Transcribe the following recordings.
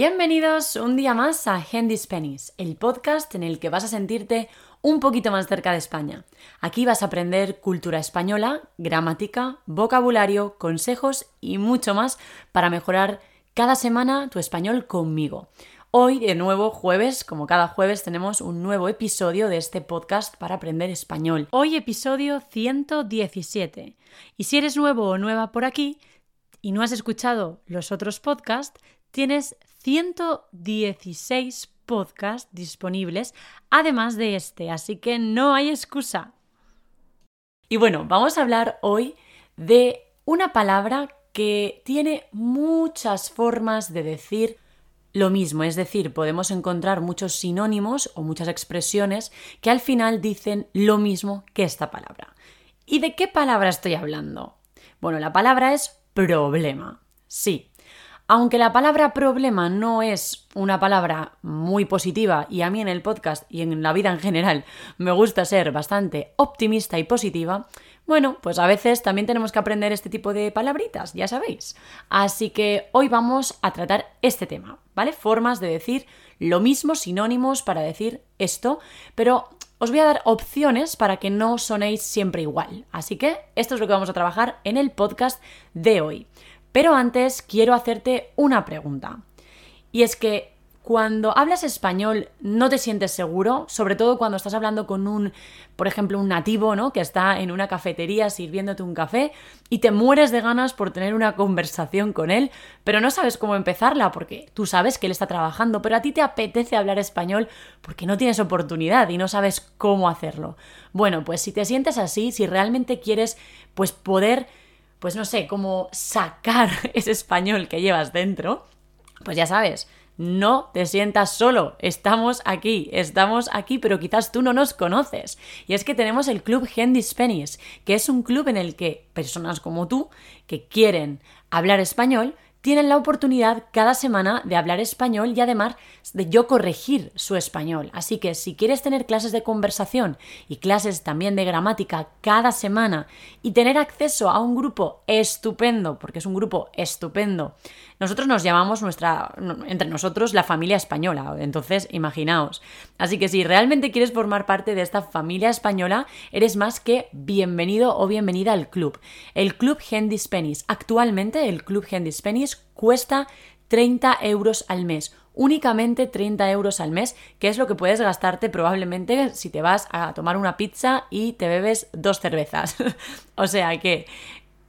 Bienvenidos un día más a Handy Spanish, el podcast en el que vas a sentirte un poquito más cerca de España. Aquí vas a aprender cultura española, gramática, vocabulario, consejos y mucho más para mejorar cada semana tu español conmigo. Hoy, de nuevo, jueves, como cada jueves, tenemos un nuevo episodio de este podcast para aprender español. Hoy episodio 117. Y si eres nuevo o nueva por aquí y no has escuchado los otros podcasts, tienes 116 podcasts disponibles, además de este, así que no hay excusa. Y bueno, vamos a hablar hoy de una palabra que tiene muchas formas de decir lo mismo, es decir, podemos encontrar muchos sinónimos o muchas expresiones que al final dicen lo mismo que esta palabra. ¿Y de qué palabra estoy hablando? Bueno, la palabra es problema. Sí, aunque la palabra problema no es una palabra muy positiva y a mí en el podcast y en la vida en general me gusta ser bastante optimista y positiva, bueno, pues a veces también tenemos que aprender este tipo de palabritas, ya sabéis. Así que hoy vamos a tratar este tema, ¿vale? Formas de decir lo mismo, sinónimos para decir esto, pero os voy a dar opciones para que no sonéis siempre igual. Así que esto es lo que vamos a trabajar en el podcast de hoy. Pero antes quiero hacerte una pregunta. Y es que cuando hablas español no te sientes seguro, sobre todo cuando estás hablando con un, por ejemplo, un nativo, ¿no? Que está en una cafetería sirviéndote un café y te mueres de ganas por tener una conversación con él, pero no sabes cómo empezarla porque tú sabes que él está trabajando, pero a ti te apetece hablar español porque no tienes oportunidad y no sabes cómo hacerlo. Bueno, pues si te sientes así, si realmente quieres pues poder pues no sé, como sacar ese español que llevas dentro, pues ya sabes, no te sientas solo, estamos aquí, estamos aquí, pero quizás tú no nos conoces. Y es que tenemos el Club Handy Spanish, que es un club en el que personas como tú, que quieren hablar español, tienen la oportunidad cada semana de hablar español y además de yo corregir su español. Así que si quieres tener clases de conversación y clases también de gramática cada semana y tener acceso a un grupo estupendo, porque es un grupo estupendo, nosotros nos llamamos nuestra, entre nosotros la familia española, entonces imaginaos. Así que si realmente quieres formar parte de esta familia española, eres más que bienvenido o bienvenida al club. El Club Handy Spanish. Actualmente el Club Handy Spanish cuesta 30 euros al mes únicamente 30 euros al mes, que es lo que puedes gastarte probablemente si te vas a tomar una pizza y te bebes dos cervezas. o sea que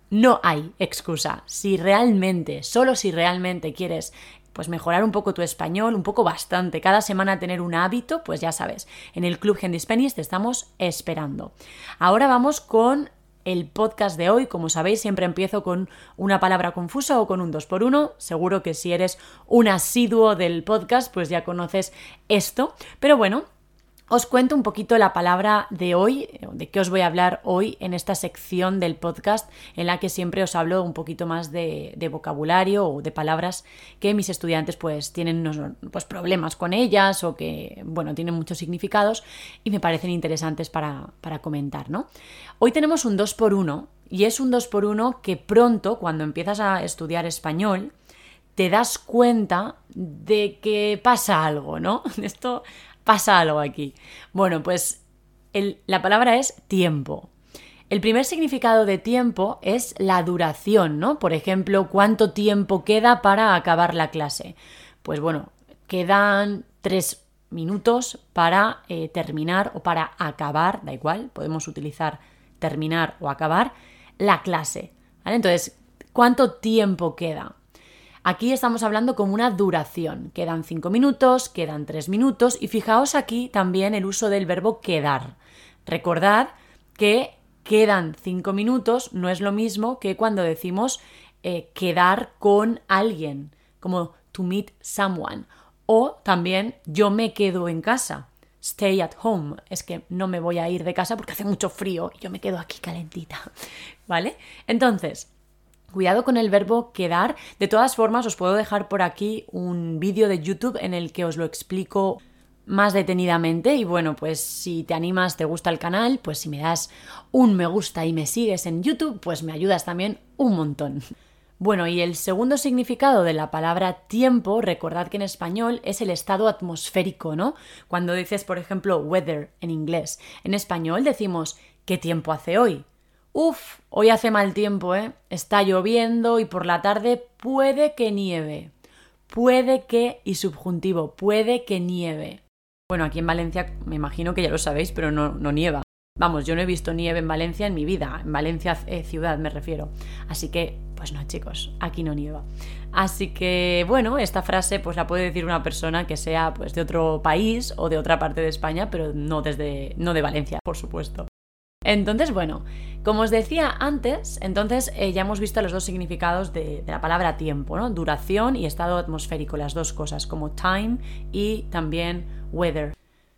no hay excusa. Si realmente, solo si realmente quieres pues mejorar un poco tu español, un poco bastante, cada semana tener un hábito, pues ya sabes, en el Club Handy Spanish te estamos esperando. Ahora vamos con el podcast de hoy. Como sabéis, siempre empiezo con una palabra confusa o con un 2 por 1 Seguro que si eres un asiduo del podcast, pues ya conoces esto. Pero bueno, os cuento un poquito la palabra de hoy, de qué os voy a hablar hoy en esta sección del podcast en la que siempre os hablo un poquito más de, vocabulario o de palabras que mis estudiantes pues tienen unos pues, problemas con ellas o que, bueno, tienen muchos significados y me parecen interesantes para, para comentar, ¿no? Hoy tenemos un 2 por 1 y es un 2 por 1 que pronto, cuando empiezas a estudiar español, te das cuenta de que pasa algo, ¿no? Esto pasa algo aquí. Bueno, pues la palabra es tiempo. El primer significado de tiempo es la duración, ¿no? Por ejemplo, ¿cuánto tiempo queda para acabar la clase? Pues bueno, quedan tres minutos para eh, terminar o para acabar, da igual, podemos utilizar terminar o acabar la clase. Entonces, ¿cuánto tiempo queda? Aquí estamos hablando como una duración. Quedan 5 minutos, quedan 3 minutos y fijaos aquí también el uso del verbo quedar. Recordad que quedan cinco minutos no es lo mismo que cuando decimos eh, quedar con alguien, como to meet someone. O también yo me quedo en casa. Stay at home. Es que no me voy a ir de casa porque hace mucho frío y yo me quedo aquí calentita. ¿Vale? Entonces, Cuidado con el verbo quedar. De todas formas, os puedo dejar por aquí un vídeo de YouTube en el que os lo explico más detenidamente y bueno, pues si te animas, te gusta el canal, pues si me das un me gusta y me sigues en YouTube, pues me ayudas también un montón. Bueno, y el segundo significado de la palabra tiempo, recordad que en español es el estado atmosférico, ¿no? Cuando dices, por ejemplo, weather en inglés, en español decimos ¿qué tiempo hace hoy? Uf, hoy hace mal tiempo, ¿eh? Está lloviendo y por la tarde puede que nieve. Puede que, y subjuntivo, puede que nieve. Bueno, aquí en Valencia me imagino que ya lo sabéis, pero no, no nieva. Vamos, yo no he visto nieve en Valencia en mi vida, en Valencia eh, ciudad me refiero. Así que, pues no, chicos, aquí no nieva. Así que, bueno, esta frase pues la puede decir una persona que sea pues de otro país o de otra parte de España, pero no desde no de Valencia, por supuesto. Entonces, bueno, como os decía antes, entonces eh, ya hemos visto los dos significados de, de, la palabra tiempo, ¿no? Duración y estado atmosférico, las dos cosas, como time y también weather.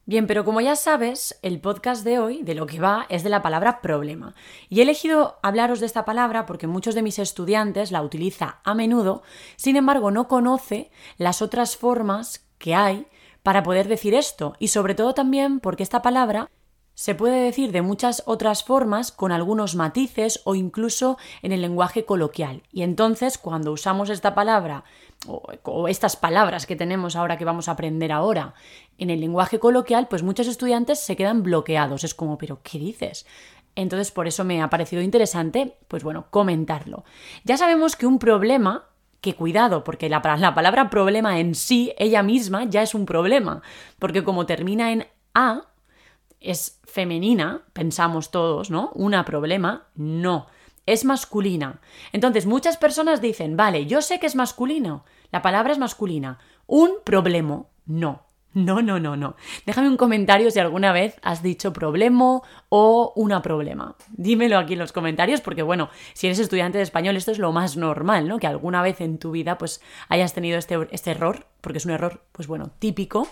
Bien, pero como ya sabes, el podcast de hoy, de lo que va, es de la palabra problema. Y he elegido hablaros de esta palabra porque muchos de mis estudiantes la utilizan a menudo, sin embargo no conoce las otras formas que hay para poder decir esto, y sobre todo también porque esta palabra se puede decir de muchas otras formas, con algunos matices o incluso en el lenguaje coloquial. Y entonces, cuando usamos esta palabra o, estas palabras que tenemos ahora que vamos a aprender ahora en el lenguaje coloquial, pues muchos estudiantes se quedan bloqueados. Es como, pero ¿qué dices? Entonces, por eso me ha parecido interesante, pues bueno, comentarlo. Ya sabemos que un problema que cuidado, porque la, la, palabra problema en sí, ella misma, ya es un problema, porque como termina en A, es femenina, pensamos todos, ¿no? Una problema, no, es masculina. Entonces muchas personas dicen, vale, yo sé que es masculino, la palabra es masculina, un problema, no. No, no, no, no. Déjame un comentario si alguna vez has dicho problema o una problema. Dímelo aquí en los comentarios porque, bueno, si eres estudiante de español esto es lo más normal, ¿no? Que alguna vez en tu vida pues hayas tenido este, este error, porque es un error, pues bueno, típico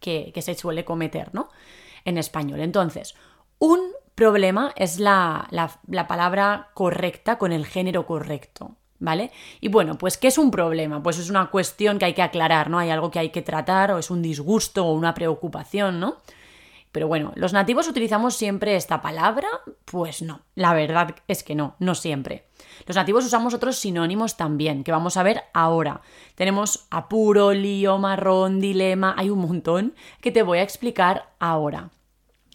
que, que se suele cometer, ¿no? En español. Entonces, un problema es la, palabra correcta con el género correcto. ¿Vale? Y bueno, pues ¿qué es un problema? Pues es una cuestión que hay que aclarar, ¿no? Hay algo que hay que tratar o es un disgusto o una preocupación, ¿no? Pero bueno, ¿los nativos utilizamos siempre esta palabra? Pues no, la verdad es que no, no siempre. Los nativos usamos otros sinónimos también, que vamos a ver ahora. Tenemos apuro, lío, marrón, dilema, hay un montón que te voy a explicar ahora.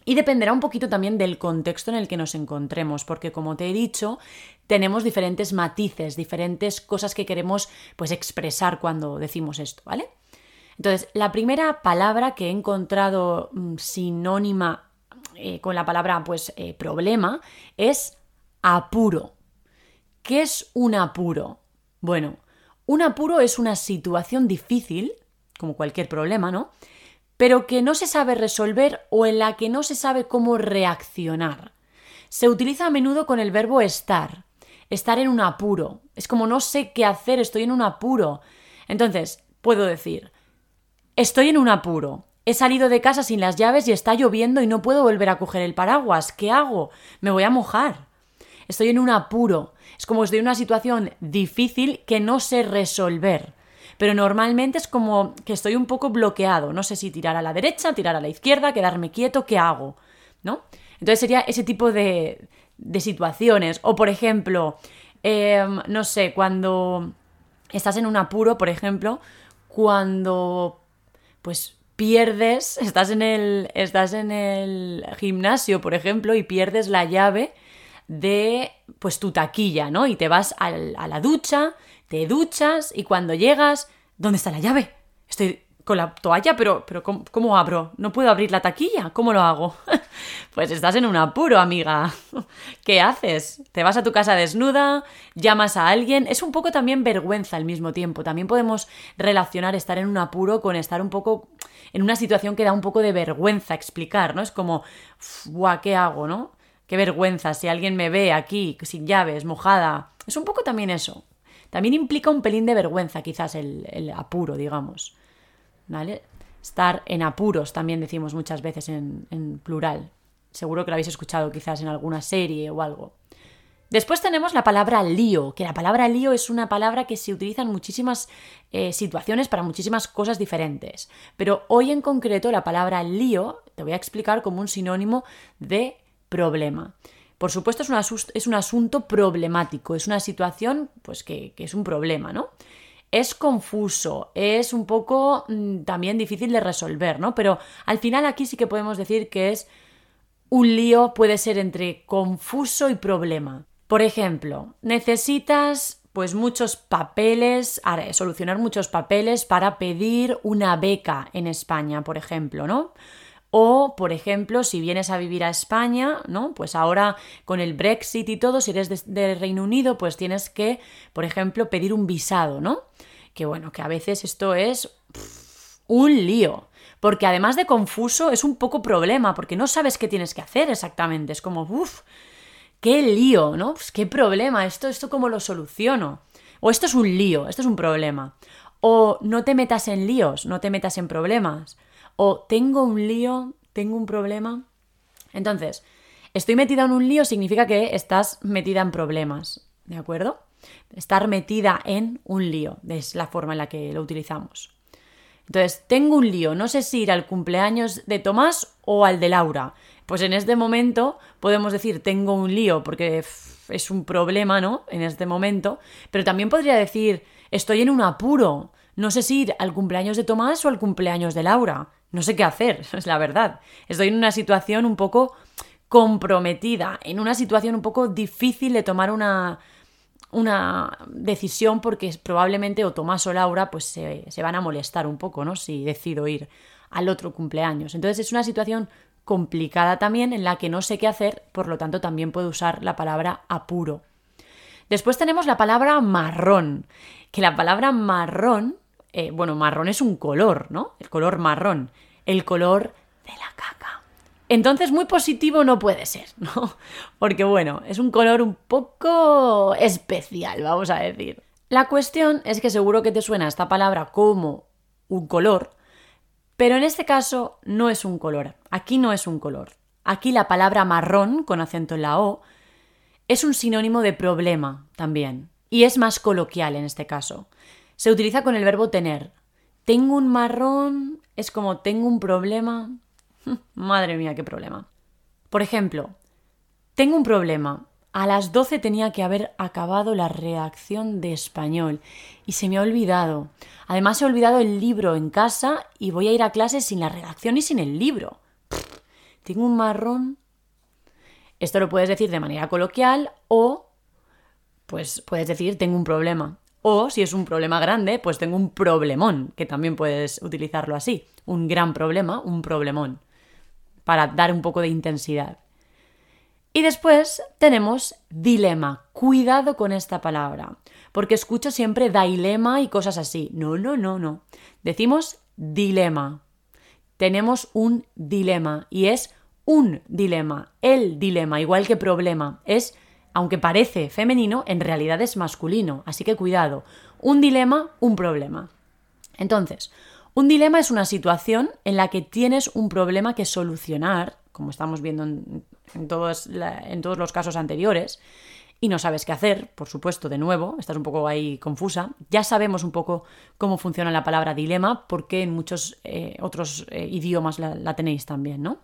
Y dependerá un poquito también del contexto en el que nos encontremos, porque como te he dicho, tenemos diferentes matices, diferentes cosas que queremos pues expresar cuando decimos esto, ¿vale? Entonces, la primera palabra que he encontrado mm, sinónima eh, con la palabra pues eh, problema es apuro. ¿Qué es un apuro? Bueno, un apuro es una situación difícil, como cualquier problema, ¿no? Pero que no se sabe resolver o en la que no se sabe cómo reaccionar. Se utiliza a menudo con el verbo estar. Estar en un apuro. Es como no sé qué hacer, estoy en un apuro. Entonces, puedo decir, estoy en un apuro. He salido de casa sin las llaves y está lloviendo y no puedo volver a coger el paraguas. ¿Qué hago? Me voy a mojar estoy en un apuro, es como estoy en una situación difícil que no sé resolver. Pero normalmente es como que estoy un poco bloqueado, no sé si tirar a la derecha, tirar a la izquierda, quedarme quieto, ¿qué hago? ¿No? Entonces sería ese tipo de, de situaciones. O por ejemplo, em, no sé, cuando estás en un apuro, por ejemplo, cuando pues pierdes, estás en el, estás en el gimnasio, por ejemplo, y pierdes la llave de pues tu taquilla, ¿no? Y te vas a la ducha, te duchas y cuando llegas, ¿dónde está la llave? Estoy con la toalla, pero, pero ¿cómo, abro? No puedo abrir la taquilla, ¿cómo lo hago? pues estás en un apuro, amiga. ¿Qué haces? ¿Te vas a tu casa desnuda? ¿Llamas a alguien? Es un poco también vergüenza al mismo tiempo. También podemos relacionar estar en un apuro con estar un poco en una situación que da un poco de vergüenza explicar, ¿no? Es como, ¿qué hago, no? Qué vergüenza, si alguien me ve aquí sin llaves, mojada. Es un poco también eso. También implica un pelín de vergüenza, quizás el, apuro, digamos. ¿Vale? Estar en apuros también decimos muchas veces en, en plural. Seguro que lo habéis escuchado quizás en alguna serie o algo. Después tenemos la palabra lío, que la palabra lío es una palabra que se utiliza en muchísimas eh, situaciones para muchísimas cosas diferentes. Pero hoy en concreto la palabra lío te voy a explicar como un sinónimo de problema. Por supuesto es un, asunto problemático, es una situación pues que, que, es un problema, ¿no? Es confuso, es un poco mm, también difícil de resolver, ¿no? Pero al final aquí sí que podemos decir que es un lío, puede ser entre confuso y problema. Por ejemplo, necesitas pues muchos papeles, solucionar muchos papeles para pedir una beca en España, por ejemplo, ¿no? O, por ejemplo, si vienes a vivir a España, ¿no? Pues ahora con el Brexit y todo, si eres de, Reino Unido, pues tienes que, por ejemplo, pedir un visado, ¿no? Que bueno, que a veces esto es un lío. Porque además de confuso, es un poco problema, porque no sabes qué tienes que hacer exactamente. Es como, uff, qué lío, ¿no? Pues qué problema, esto, esto cómo lo soluciono. O esto es un lío, esto es un problema. O no te metas en líos, no te metas en problemas. O tengo un lío, tengo un problema. Entonces, estoy metida en un lío significa que estás metida en problemas, ¿de acuerdo? Estar metida en un lío, es la forma en la que lo utilizamos. Entonces, tengo un lío, no sé si ir al cumpleaños de Tomás o al de Laura. Pues en este momento podemos decir tengo un lío porque es un problema, ¿no? En este momento. Pero también podría decir estoy en un apuro. No sé si ir al cumpleaños de Tomás o al cumpleaños de Laura. No sé qué hacer, es la verdad. Estoy en una situación un poco comprometida, en una situación un poco difícil de tomar una, una decisión porque probablemente o Tomás o Laura pues se, se, van a molestar un poco, ¿no? Si decido ir al otro cumpleaños. Entonces es una situación complicada también en la que no sé qué hacer, por lo tanto también puedo usar la palabra apuro. Después tenemos la palabra marrón, que la palabra marrón, eh, bueno, marrón es un color, ¿no? El color marrón, el color de la caca. Entonces muy positivo no puede ser, ¿no? Porque bueno, es un color un poco especial, vamos a decir. La cuestión es que seguro que te suena esta palabra como un color, pero en este caso no es un color, aquí no es un color. Aquí la palabra marrón, con acento en la O, es un sinónimo de problema también, y es más coloquial en este caso. Se utiliza con el verbo tener. Tengo un marrón es como tengo un problema. Madre mía, qué problema. Por ejemplo, tengo un problema. A las 12 tenía que haber acabado la redacción de español y se me ha olvidado. Además he olvidado el libro en casa y voy a ir a clase sin la redacción y sin el libro. tengo un marrón. Esto lo puedes decir de manera coloquial o pues puedes decir tengo un problema. O si es un problema grande, pues tengo un problemón, que también puedes utilizarlo así. Un gran problema, un problemón, para dar un poco de intensidad. Y después tenemos dilema. Cuidado con esta palabra, porque escucho siempre dilema y cosas así. No, no, no, no. Decimos dilema. Tenemos un dilema y es un dilema, el dilema, igual que problema. Es aunque parece femenino, en realidad es masculino, así que cuidado. Un dilema, un problema. Entonces, un dilema es una situación en la que tienes un problema que solucionar, como estamos viendo en, todos, los casos anteriores, y no sabes qué hacer, por supuesto, de nuevo, estás un poco ahí confusa. Ya sabemos un poco cómo funciona la palabra dilema, porque en muchos eh, otros eh, idiomas la, la, tenéis también, ¿no?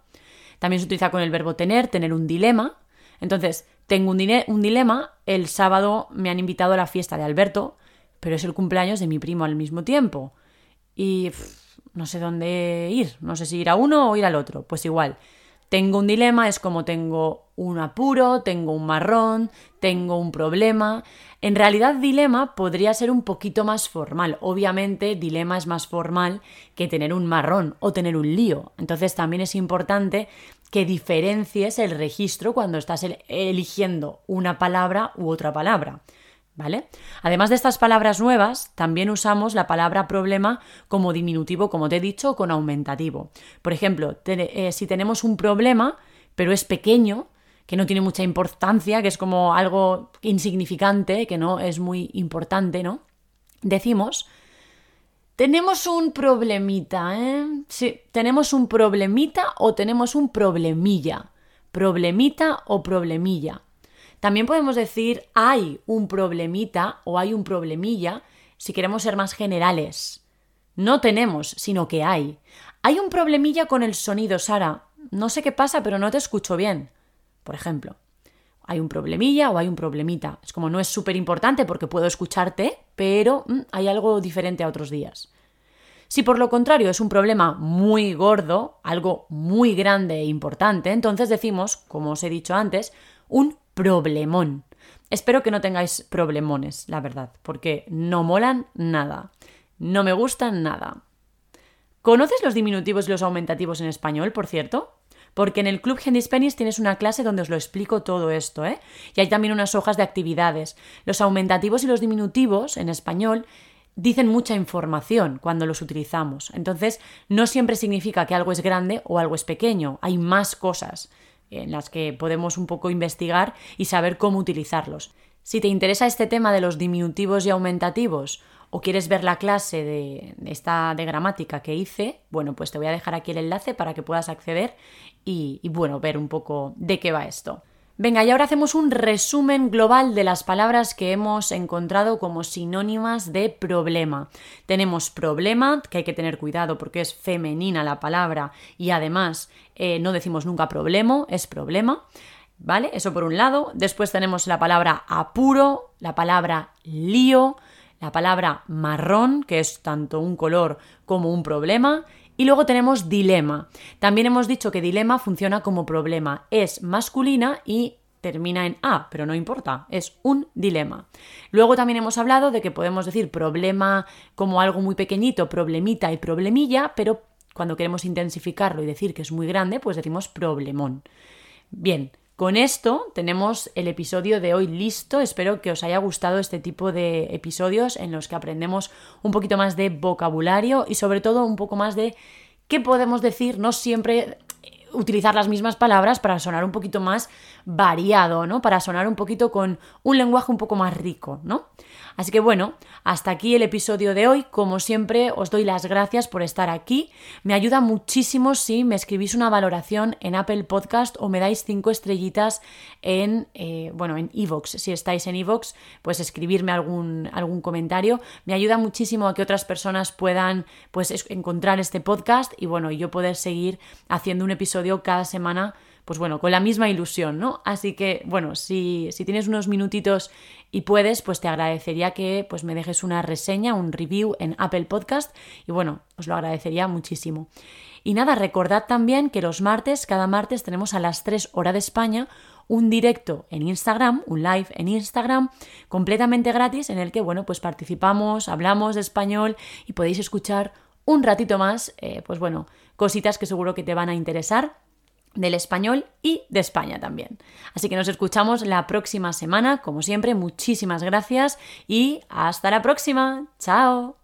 También se utiliza con el verbo tener, tener un dilema, entonces, tengo un, dilema, el sábado me han invitado a la fiesta de Alberto, pero es el cumpleaños de mi primo al mismo tiempo. Y no sé dónde ir, no sé si ir a uno o ir al otro. Pues igual, tengo un dilema, es como tengo un apuro, tengo un marrón, tengo un problema. En realidad, dilema podría ser un poquito más formal. Obviamente, dilema es más formal que tener un marrón o tener un lío. Entonces, también es importante que diferencies el registro cuando estás eligiendo una palabra u otra palabra. ¿Vale? Además de estas palabras nuevas, también usamos la palabra problema como diminutivo, como te he dicho, con aumentativo. Por ejemplo, eh, si tenemos un problema, pero es pequeño, que no tiene mucha importancia, que es como algo insignificante, que no es muy importante, ¿no? Decimos, tenemos un problemita, ¿eh? Tenemos un problemita o tenemos un problemilla. Problemita o problemilla. También podemos decir hay un problemita o hay un problemilla si queremos ser más generales. No tenemos, sino que hay. Hay un problemilla con el sonido, Sara. No sé qué pasa, pero no te escucho bien por ejemplo. Hay un problemilla o hay un problemita. Es como no es súper importante porque puedo escucharte, pero mm, hay algo diferente a otros días. Si por lo contrario es un problema muy gordo, algo muy grande e importante, entonces decimos, como os he dicho antes, un problemón. Espero que no tengáis problemones, la verdad, porque no molan nada. No me gustan nada. ¿Conoces los diminutivos y los aumentativos en español, por cierto? Porque en el Club Handy Spanish tienes una clase donde os lo explico todo esto, ¿eh? Y hay también unas hojas de actividades. Los aumentativos y los diminutivos en español dicen mucha información cuando los utilizamos. Entonces, no siempre significa que algo es grande o algo es pequeño. Hay más cosas en las que podemos un poco investigar y saber cómo utilizarlos. Si te interesa este tema de los diminutivos y aumentativos o quieres ver la clase de, esta de gramática que hice, bueno, pues te voy a dejar aquí el enlace para que puedas acceder y, bueno, ver un poco de qué va esto. Venga, y ahora hacemos un resumen global de las palabras que hemos encontrado como sinónimas de problema. Tenemos problema, que hay que tener cuidado porque es femenina la palabra y además eh, no decimos nunca problema, es problema. ¿Vale? Eso por un lado. Después tenemos la palabra apuro, la palabra lío, la palabra marrón, que es tanto un color como un problema, y luego tenemos dilema. También hemos dicho que dilema funciona como problema, es masculina y termina en A, pero no importa, es un dilema. Luego también hemos hablado de que podemos decir problema como algo muy pequeñito, problemita y problemilla, pero cuando queremos intensificarlo y decir que es muy grande, pues decimos problemón. Bien, con esto tenemos el episodio de hoy listo. Espero que os haya gustado este tipo de episodios en los que aprendemos un poquito más de vocabulario y sobre todo un poco más de qué podemos decir, no siempre utilizar las mismas palabras para sonar un poquito más variado, ¿no? Para sonar un poquito con un lenguaje un poco más rico, ¿no? Así que bueno, hasta aquí el episodio de hoy. Como siempre, os doy las gracias por estar aquí. Me ayuda muchísimo si me escribís una valoración en Apple Podcast o me dais cinco estrellitas en, eh, bueno, en Evox. Si estáis en Evox, pues escribirme algún, algún comentario. Me ayuda muchísimo a que otras personas puedan, pues, encontrar este podcast y bueno, yo poder seguir haciendo un episodio cada semana pues bueno, con la misma ilusión, ¿no? Así que, bueno, si, si, tienes unos minutitos y puedes, pues te agradecería que pues me dejes una reseña, un review en Apple Podcast y bueno, os lo agradecería muchísimo. Y nada, recordad también que los martes, cada martes tenemos a las 3 horas de España un directo en Instagram, un live en Instagram, completamente gratis, en el que, bueno, pues participamos, hablamos de español y podéis escuchar un ratito más, eh, pues bueno, cositas que seguro que te van a interesar del español y de España también. Así que nos escuchamos la próxima semana, como siempre, muchísimas gracias y hasta la próxima. Chao.